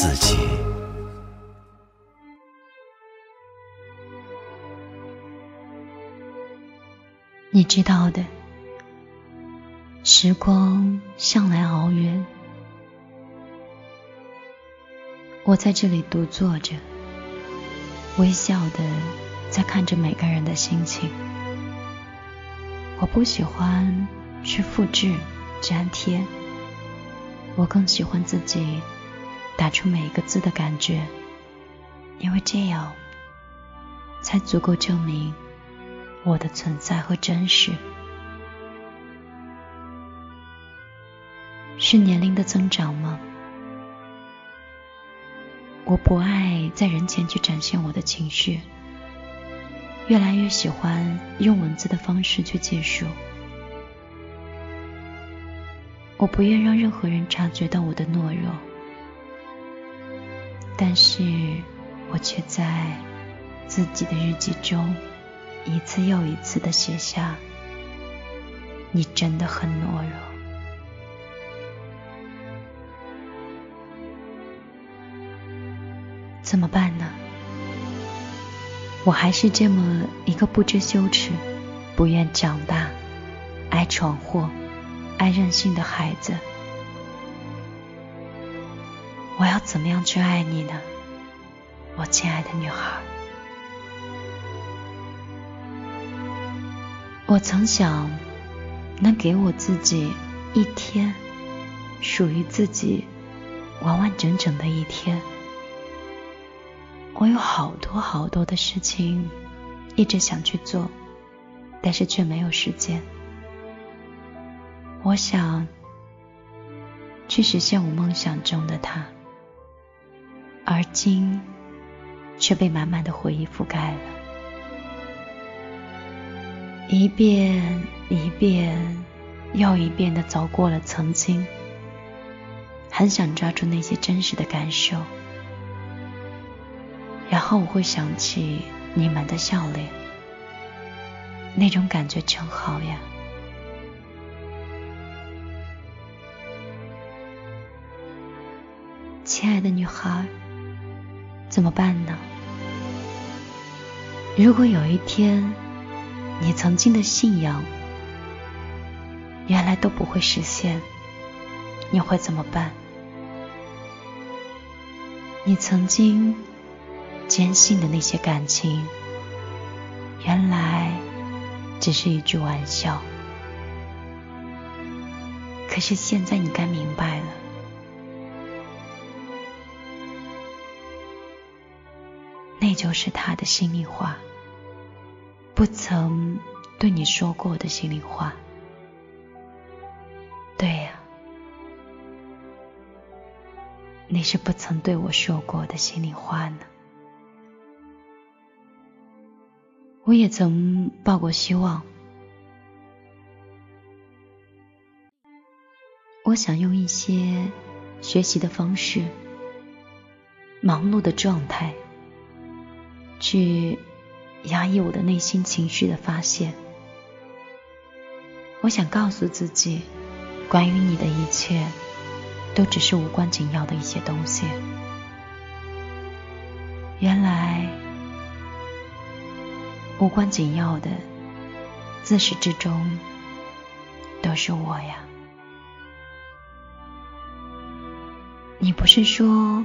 自己。你知道的。时光向来熬人，我在这里独坐着，微笑的在看着每个人的心情。我不喜欢去复制、粘贴，我更喜欢自己打出每一个字的感觉，因为这样才足够证明我的存在和真实。是年龄的增长吗？我不爱在人前去展现我的情绪，越来越喜欢用文字的方式去记述。我不愿让任何人察觉到我的懦弱，但是我却在自己的日记中一次又一次的写下：“你真的很懦弱。”怎么办呢？我还是这么一个不知羞耻、不愿长大、爱闯祸、爱任性的孩子。怎么样去爱你呢，我亲爱的女孩？我曾想，能给我自己一天，属于自己完完整整的一天。我有好多好多的事情，一直想去做，但是却没有时间。我想去实现我梦想中的他，而今却被满满的回忆覆盖了，一遍一遍又一遍的走过了曾经，很想抓住那些真实的感受。然后我会想起你们的笑脸，那种感觉真好呀，亲爱的女孩，怎么办呢？如果有一天你曾经的信仰原来都不会实现，你会怎么办？你曾经。坚信的那些感情，原来只是一句玩笑。可是现在你该明白了，就是他的心里话，不曾对你说过的心里话。对呀，那是不曾对我说过的心里话呢。我也曾抱过希望，我想用一些学习的方式、忙碌的状态，去压抑我的内心情绪的发泄。我想告诉自己，关于你的一切，都只是无关紧要的一些东西。原来。无关紧要的，自始至终都是我呀。你不是说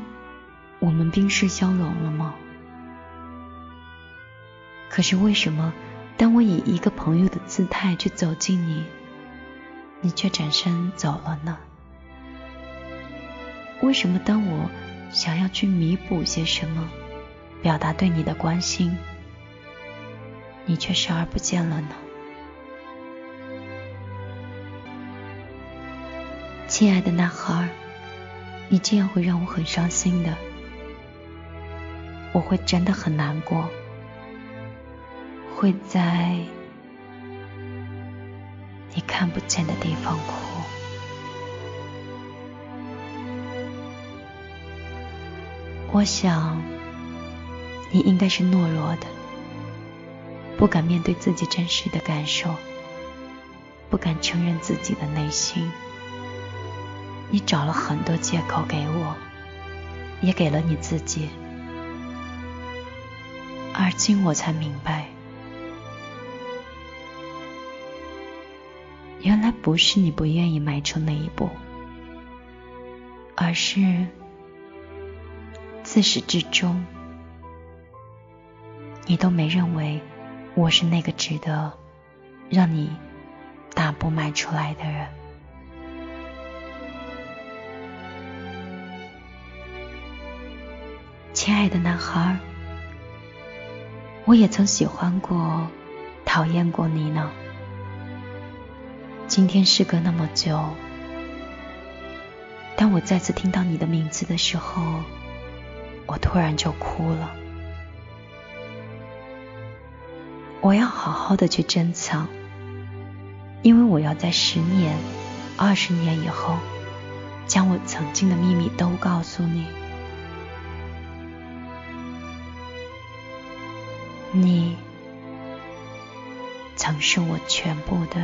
我们冰释消融了吗？可是，为什么当我以一个朋友的姿态去走近你，你却转身走了呢？为什么当我想要去弥补些什么，表达对你的关心，你却视而不见了呢？亲爱的男孩，你这样会让我很伤心的。我会真的很难过。会在你看不见的地方哭。我想，你应该是懦弱的，不敢面对自己真实的感受，不敢承认自己的内心。你找了很多借口给我，也给了你自己，而今我才明白，不是你不愿意迈出那一步，而是。自始至终，你都没认为我是那个值得让你大步迈出来的人。亲爱的男孩，我也曾喜欢过、讨厌过你呢。今天时隔那么久，当我再次听到你的名字的时候。我突然就哭了。我要好好的去珍藏，因为我要在十年、二十年以后，将我曾经的秘密都告诉你。你曾是我全部的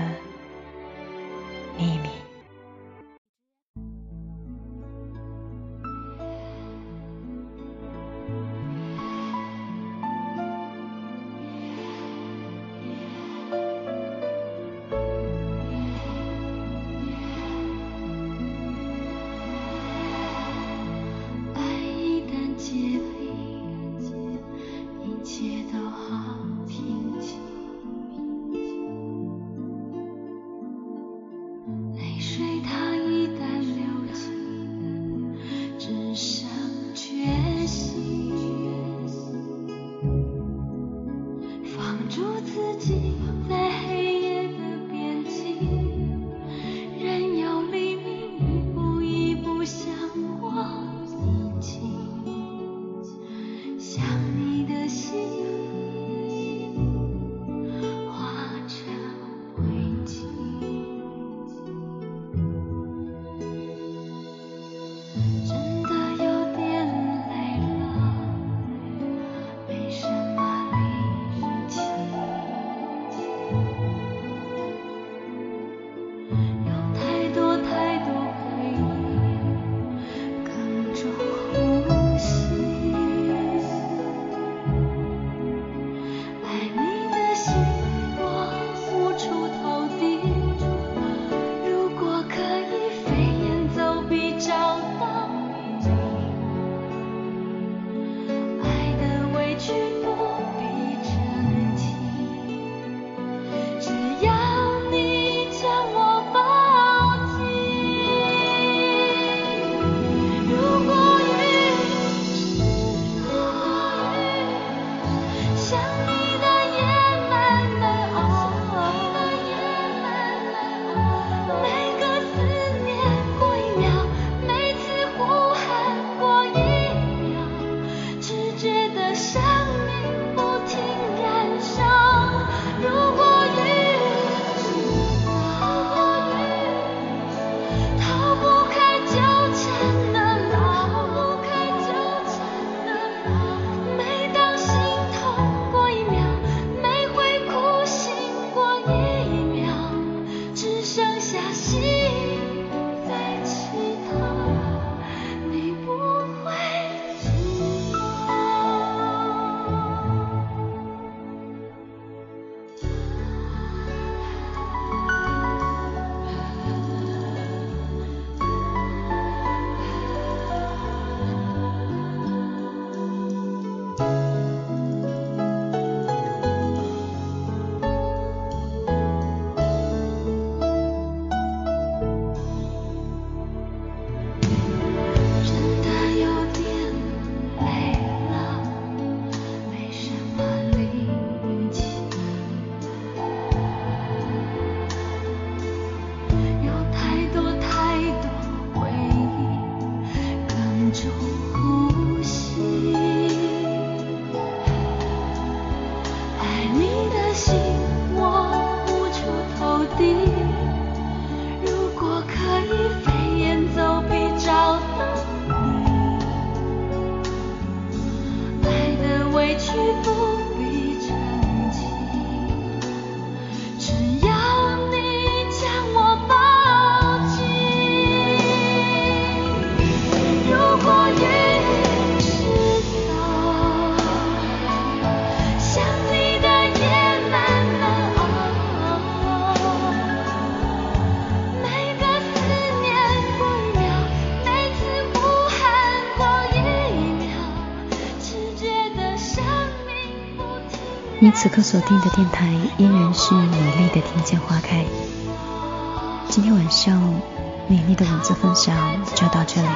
此刻锁定的电台依然是美丽的听见花开。今天晚上美丽的文字分享就到这里。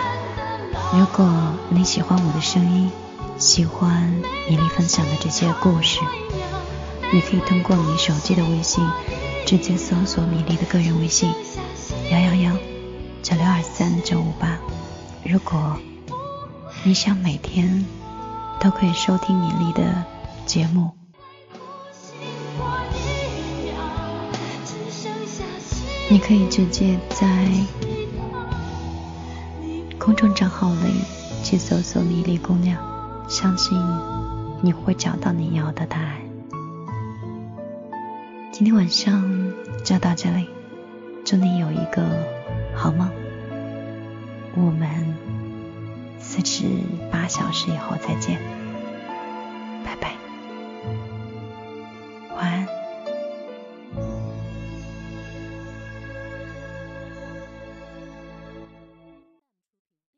如果你喜欢我的声音，喜欢米粒分享的这些故事，你可以通过你手机的微信直接搜索米粒的个人微信幺幺幺九六二三九五八。如果你想每天都可以收听米粒的节目。你可以直接在公众账号里去搜索“米粒姑娘”，相信你会找到你要的答案。今天晚上就到这里，祝你有一个好梦。我们四十八小时以后再见。